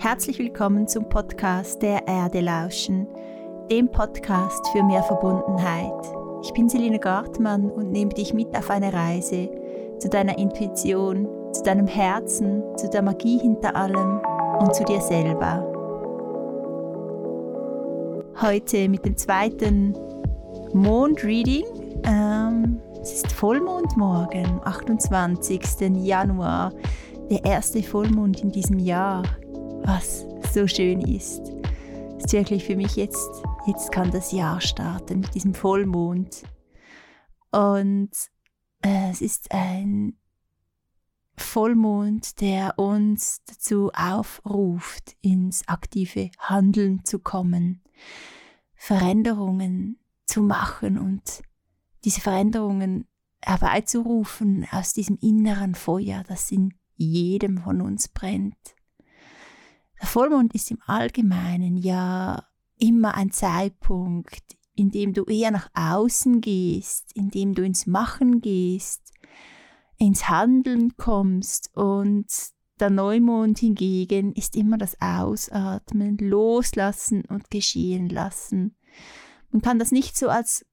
Herzlich willkommen zum Podcast Der Erde lauschen, dem Podcast für mehr Verbundenheit. Ich bin Selina Gartmann und nehme dich mit auf eine Reise zu deiner Intuition, zu deinem Herzen, zu der Magie hinter allem und zu dir selber. Heute mit dem zweiten Mondreading. Ähm, es ist Vollmondmorgen, 28. Januar, der erste Vollmond in diesem Jahr was so schön ist. Es ist wirklich für mich jetzt, jetzt kann das Jahr starten mit diesem Vollmond. Und äh, es ist ein Vollmond, der uns dazu aufruft, ins aktive Handeln zu kommen, Veränderungen zu machen und diese Veränderungen herbeizurufen aus diesem inneren Feuer, das in jedem von uns brennt. Der Vollmond ist im Allgemeinen ja immer ein Zeitpunkt, in dem du eher nach außen gehst, in dem du ins Machen gehst, ins Handeln kommst und der Neumond hingegen ist immer das Ausatmen, Loslassen und Geschehen lassen. Man kann das nicht so als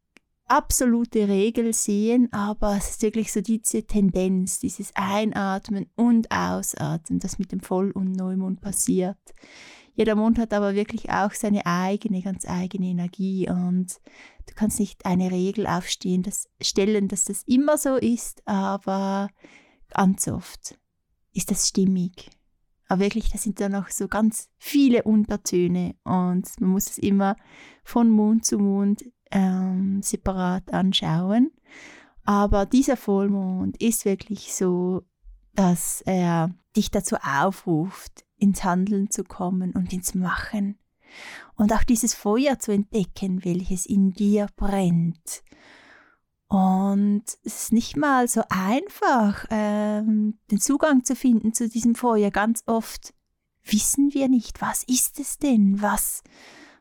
absolute Regel sehen, aber es ist wirklich so diese Tendenz, dieses Einatmen und Ausatmen, das mit dem Voll- und Neumond passiert. Jeder Mond hat aber wirklich auch seine eigene, ganz eigene Energie und du kannst nicht eine Regel aufstehen, das, stellen, dass das immer so ist, aber ganz oft ist das stimmig. Aber wirklich, da sind da noch so ganz viele Untertöne und man muss es immer von Mond zu Mond ähm, separat anschauen. Aber dieser Vollmond ist wirklich so, dass er dich dazu aufruft, ins Handeln zu kommen und ins Machen. Und auch dieses Feuer zu entdecken, welches in dir brennt. Und es ist nicht mal so einfach, ähm, den Zugang zu finden zu diesem Feuer. Ganz oft wissen wir nicht, was ist es denn, was,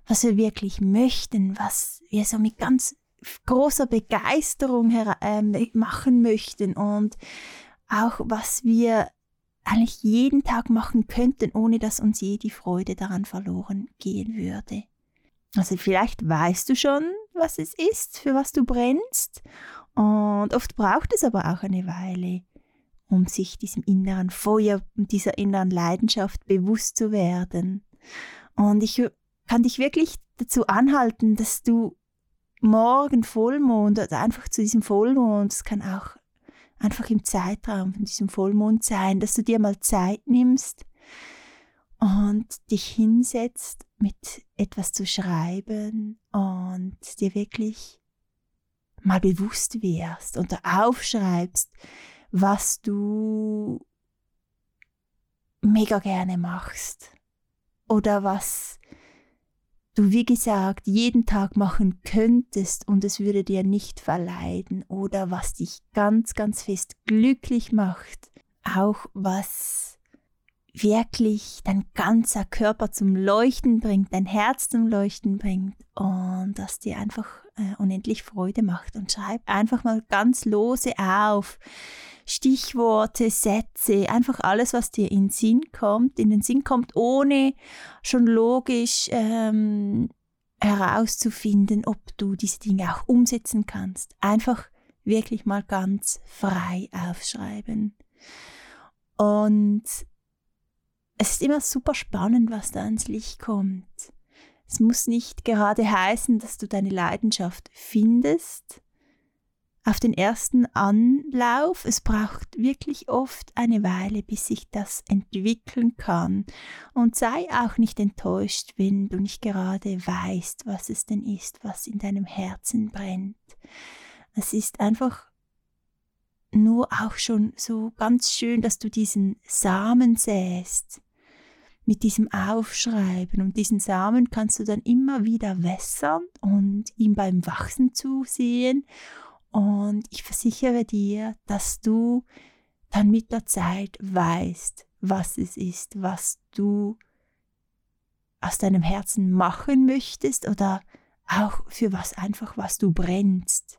was wir wirklich möchten, was wir so mit ganz großer Begeisterung äh, machen möchten und auch was wir eigentlich jeden Tag machen könnten, ohne dass uns je die Freude daran verloren gehen würde. Also vielleicht weißt du schon, was es ist, für was du brennst. Und oft braucht es aber auch eine Weile, um sich diesem inneren Feuer und dieser inneren Leidenschaft bewusst zu werden. Und ich kann dich wirklich dazu anhalten, dass du morgen Vollmond oder einfach zu diesem Vollmond, es kann auch einfach im Zeitraum von diesem Vollmond sein, dass du dir mal Zeit nimmst und dich hinsetzt, mit etwas zu schreiben und dir wirklich mal bewusst wärst und aufschreibst, was du mega gerne machst oder was du, wie gesagt, jeden Tag machen könntest und es würde dir nicht verleiden oder was dich ganz, ganz fest glücklich macht, auch was wirklich dein ganzer Körper zum Leuchten bringt, dein Herz zum Leuchten bringt und das dir einfach äh, unendlich Freude macht. Und schreib einfach mal ganz lose auf, Stichworte, Sätze, einfach alles, was dir in den Sinn kommt, in den Sinn kommt, ohne schon logisch ähm, herauszufinden, ob du diese Dinge auch umsetzen kannst. Einfach wirklich mal ganz frei aufschreiben. Und es ist immer super spannend, was da ans Licht kommt. Es muss nicht gerade heißen, dass du deine Leidenschaft findest, auf den ersten Anlauf. Es braucht wirklich oft eine Weile, bis sich das entwickeln kann. Und sei auch nicht enttäuscht, wenn du nicht gerade weißt, was es denn ist, was in deinem Herzen brennt. Es ist einfach nur auch schon so ganz schön, dass du diesen Samen säst mit diesem Aufschreiben. Und diesen Samen kannst du dann immer wieder wässern und ihm beim Wachsen zusehen und ich versichere dir, dass du dann mit der Zeit weißt, was es ist, was du aus deinem Herzen machen möchtest oder auch für was einfach, was du brennst.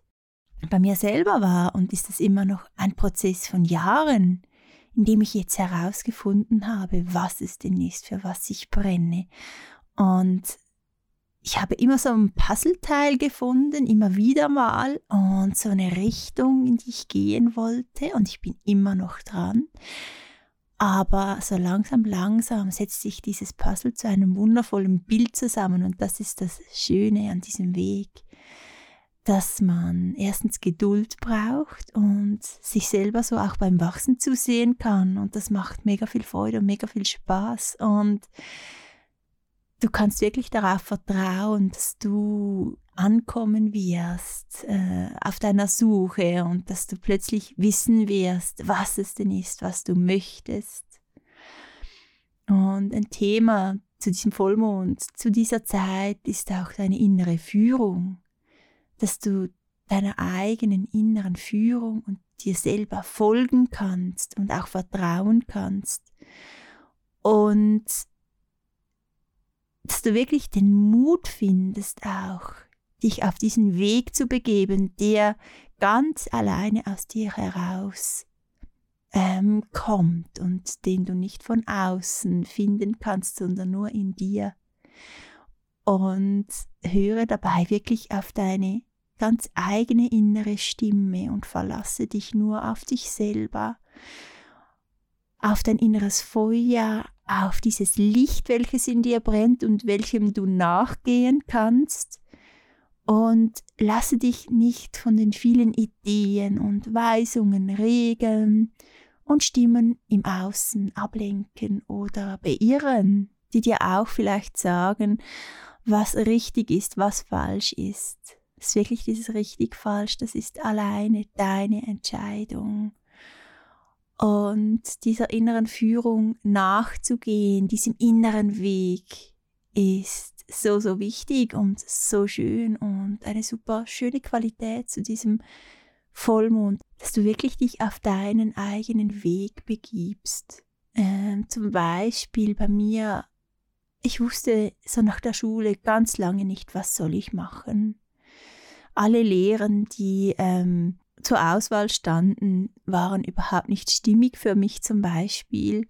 Bei mir selber war und ist es immer noch ein Prozess von Jahren, indem ich jetzt herausgefunden habe, was es denn ist, für was ich brenne. Und ich habe immer so ein Puzzleteil gefunden, immer wieder mal, und so eine Richtung, in die ich gehen wollte, und ich bin immer noch dran. Aber so langsam, langsam setzt sich dieses Puzzle zu einem wundervollen Bild zusammen, und das ist das Schöne an diesem Weg dass man erstens Geduld braucht und sich selber so auch beim Wachsen zusehen kann. Und das macht mega viel Freude und mega viel Spaß. Und du kannst wirklich darauf vertrauen, dass du ankommen wirst äh, auf deiner Suche und dass du plötzlich wissen wirst, was es denn ist, was du möchtest. Und ein Thema zu diesem Vollmond, zu dieser Zeit ist auch deine innere Führung dass du deiner eigenen inneren Führung und dir selber folgen kannst und auch vertrauen kannst. Und dass du wirklich den Mut findest auch, dich auf diesen Weg zu begeben, der ganz alleine aus dir heraus ähm, kommt und den du nicht von außen finden kannst, sondern nur in dir und höre dabei wirklich auf deine ganz eigene innere Stimme und verlasse dich nur auf dich selber, auf dein inneres Feuer, auf dieses Licht, welches in dir brennt und welchem du nachgehen kannst. Und lasse dich nicht von den vielen Ideen und Weisungen, Regeln und Stimmen im Außen ablenken oder beirren, die dir auch vielleicht sagen, was richtig ist, was falsch ist. Das ist wirklich dieses richtig falsch, das ist alleine deine Entscheidung. Und dieser inneren Führung nachzugehen, diesem inneren Weg, ist so, so wichtig und so schön und eine super schöne Qualität zu diesem Vollmond, dass du wirklich dich auf deinen eigenen Weg begibst. Ähm, zum Beispiel bei mir ich wusste so nach der Schule ganz lange nicht, was soll ich machen. Alle Lehren, die ähm, zur Auswahl standen, waren überhaupt nicht stimmig für mich zum Beispiel.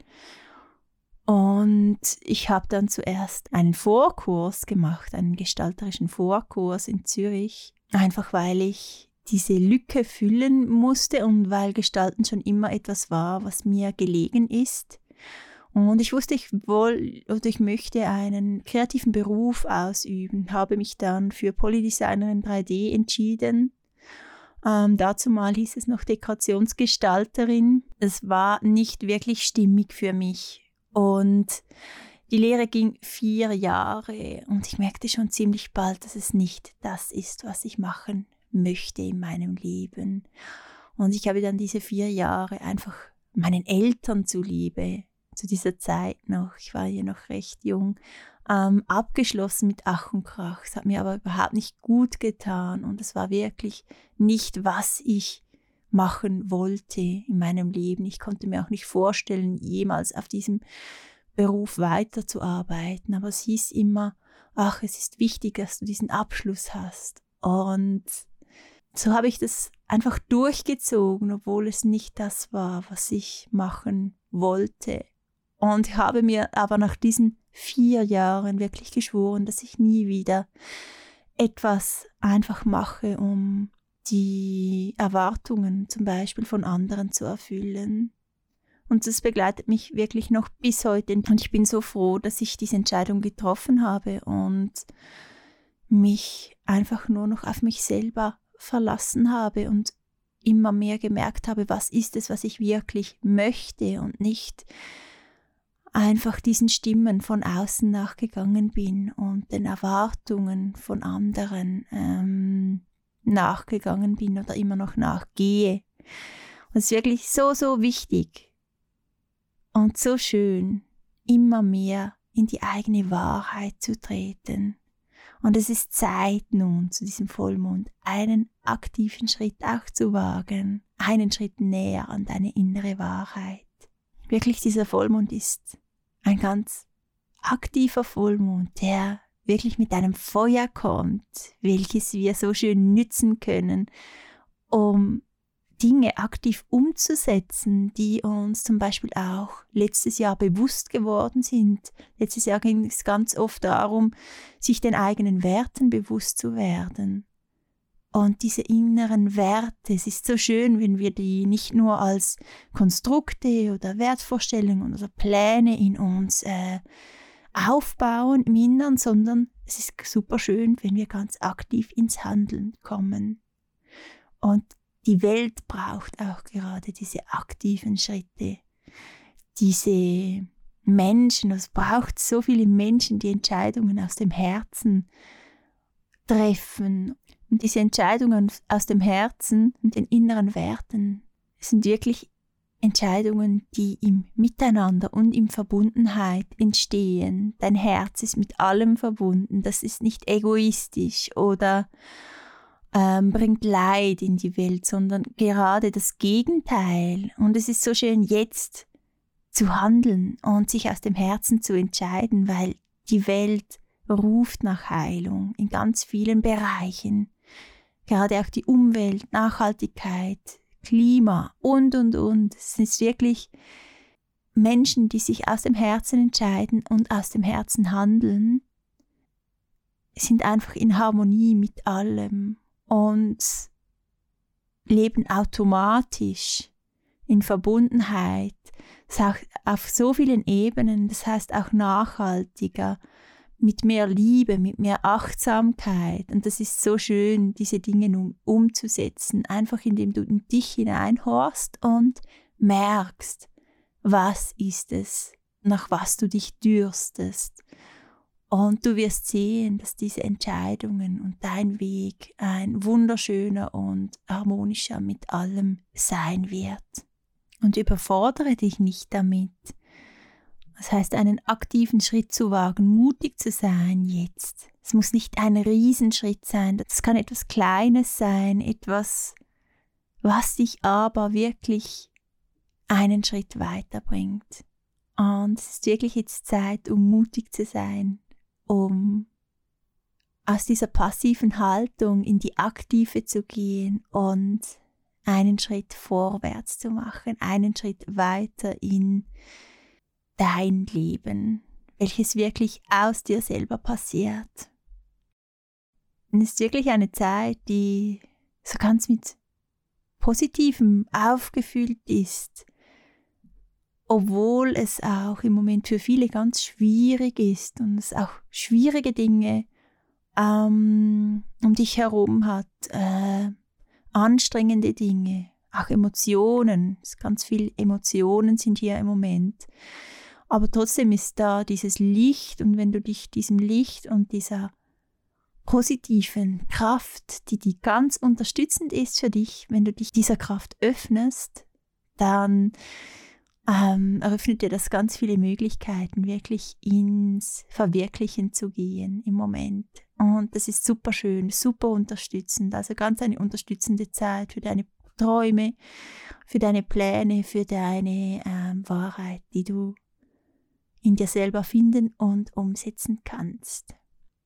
Und ich habe dann zuerst einen Vorkurs gemacht, einen gestalterischen Vorkurs in Zürich, einfach weil ich diese Lücke füllen musste und weil Gestalten schon immer etwas war, was mir gelegen ist. Und ich wusste, ich wohl oder ich möchte einen kreativen Beruf ausüben, habe mich dann für Polydesignerin 3D entschieden. Ähm, dazu mal hieß es noch Dekorationsgestalterin. Es war nicht wirklich stimmig für mich. Und die Lehre ging vier Jahre und ich merkte schon ziemlich bald, dass es nicht das ist, was ich machen möchte in meinem Leben. Und ich habe dann diese vier Jahre einfach meinen Eltern zuliebe zu dieser Zeit noch, ich war ja noch recht jung, ähm, abgeschlossen mit Ach und Krach. Es hat mir aber überhaupt nicht gut getan und es war wirklich nicht, was ich machen wollte in meinem Leben. Ich konnte mir auch nicht vorstellen, jemals auf diesem Beruf weiterzuarbeiten, aber es hieß immer, ach, es ist wichtig, dass du diesen Abschluss hast. Und so habe ich das einfach durchgezogen, obwohl es nicht das war, was ich machen wollte. Und habe mir aber nach diesen vier Jahren wirklich geschworen, dass ich nie wieder etwas einfach mache, um die Erwartungen zum Beispiel von anderen zu erfüllen. Und das begleitet mich wirklich noch bis heute. Und ich bin so froh, dass ich diese Entscheidung getroffen habe und mich einfach nur noch auf mich selber verlassen habe und immer mehr gemerkt habe, was ist es, was ich wirklich möchte und nicht einfach diesen Stimmen von außen nachgegangen bin und den Erwartungen von anderen ähm, nachgegangen bin oder immer noch nachgehe. Und es ist wirklich so, so wichtig und so schön, immer mehr in die eigene Wahrheit zu treten. Und es ist Zeit nun zu diesem Vollmond, einen aktiven Schritt auch zu wagen, einen Schritt näher an deine innere Wahrheit. Wirklich dieser Vollmond ist ein ganz aktiver Vollmond, der wirklich mit einem Feuer kommt, welches wir so schön nützen können, um Dinge aktiv umzusetzen, die uns zum Beispiel auch letztes Jahr bewusst geworden sind. Letztes Jahr ging es ganz oft darum, sich den eigenen Werten bewusst zu werden. Und diese inneren Werte, es ist so schön, wenn wir die nicht nur als Konstrukte oder Wertvorstellungen oder Pläne in uns äh, aufbauen im Innern, sondern es ist super schön, wenn wir ganz aktiv ins Handeln kommen. Und die Welt braucht auch gerade diese aktiven Schritte, diese Menschen, es braucht so viele Menschen, die Entscheidungen aus dem Herzen treffen. Und diese Entscheidungen aus dem Herzen und den inneren Werten sind wirklich Entscheidungen, die im Miteinander und in Verbundenheit entstehen. Dein Herz ist mit allem verbunden. Das ist nicht egoistisch oder ähm, bringt Leid in die Welt, sondern gerade das Gegenteil. Und es ist so schön, jetzt zu handeln und sich aus dem Herzen zu entscheiden, weil die Welt ruft nach Heilung in ganz vielen Bereichen. Gerade auch die Umwelt, Nachhaltigkeit, Klima und, und, und. Es ist wirklich Menschen, die sich aus dem Herzen entscheiden und aus dem Herzen handeln, sind einfach in Harmonie mit allem und leben automatisch in Verbundenheit. Das heißt, auf so vielen Ebenen, das heißt auch nachhaltiger, mit mehr Liebe, mit mehr Achtsamkeit. Und das ist so schön, diese Dinge um, umzusetzen, einfach indem du in dich hineinhorst und merkst, was ist es, nach was du dich dürstest. Und du wirst sehen, dass diese Entscheidungen und dein Weg ein wunderschöner und harmonischer mit allem sein wird. Und überfordere dich nicht damit. Das heißt, einen aktiven Schritt zu wagen, mutig zu sein jetzt. Es muss nicht ein Riesenschritt sein, das kann etwas Kleines sein, etwas, was dich aber wirklich einen Schritt weiterbringt. Und es ist wirklich jetzt Zeit, um mutig zu sein, um aus dieser passiven Haltung in die aktive zu gehen und einen Schritt vorwärts zu machen, einen Schritt weiter in dein Leben, welches wirklich aus dir selber passiert. Und es ist wirklich eine Zeit, die so ganz mit Positivem aufgefüllt ist, obwohl es auch im Moment für viele ganz schwierig ist und es auch schwierige Dinge ähm, um dich herum hat, äh, anstrengende Dinge, auch Emotionen, ganz viele Emotionen sind hier im Moment. Aber trotzdem ist da dieses Licht und wenn du dich diesem Licht und dieser positiven Kraft, die die ganz unterstützend ist für dich, wenn du dich dieser Kraft öffnest, dann ähm, eröffnet dir das ganz viele Möglichkeiten, wirklich ins Verwirklichen zu gehen im Moment. Und das ist super schön, super unterstützend. Also ganz eine unterstützende Zeit für deine Träume, für deine Pläne, für deine ähm, Wahrheit, die du in dir selber finden und umsetzen kannst.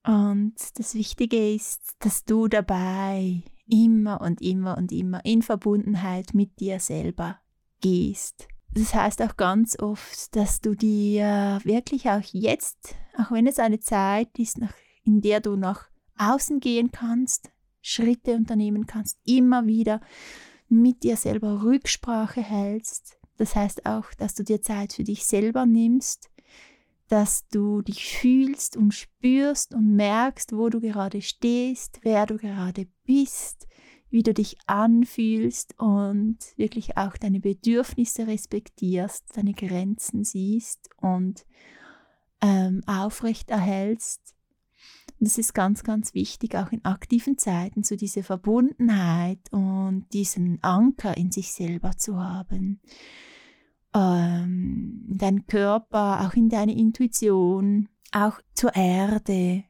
Und das Wichtige ist, dass du dabei immer und immer und immer in Verbundenheit mit dir selber gehst das heißt auch ganz oft, dass du dir wirklich auch jetzt, auch wenn es eine Zeit ist, in der du nach außen gehen kannst, Schritte unternehmen kannst, immer wieder mit dir selber Rücksprache hältst. Das heißt auch, dass du dir Zeit für dich selber nimmst, dass du dich fühlst und spürst und merkst, wo du gerade stehst, wer du gerade bist, wie du dich anfühlst und wirklich auch deine Bedürfnisse respektierst, deine Grenzen siehst und ähm, aufrecht erhältst. das ist ganz, ganz wichtig, auch in aktiven Zeiten, so diese Verbundenheit und diesen Anker in sich selber zu haben. Ähm, deinen Körper, auch in deine Intuition, auch zur Erde,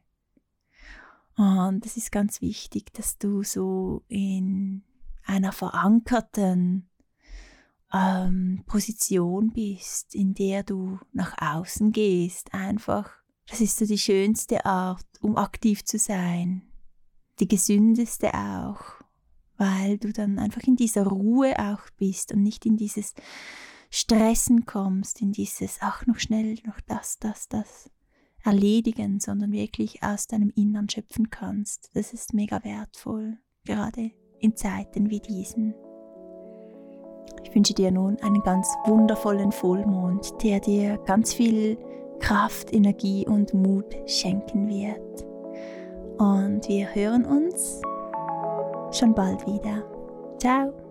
und es ist ganz wichtig, dass du so in einer verankerten ähm, Position bist, in der du nach außen gehst. Einfach, das ist so die schönste Art, um aktiv zu sein. Die gesündeste auch, weil du dann einfach in dieser Ruhe auch bist und nicht in dieses Stressen kommst, in dieses, ach, noch schnell, noch das, das, das erledigen, sondern wirklich aus deinem Innern schöpfen kannst. Das ist mega wertvoll, gerade in Zeiten wie diesen. Ich wünsche dir nun einen ganz wundervollen Vollmond, der dir ganz viel Kraft, Energie und Mut schenken wird. Und wir hören uns schon bald wieder. Ciao!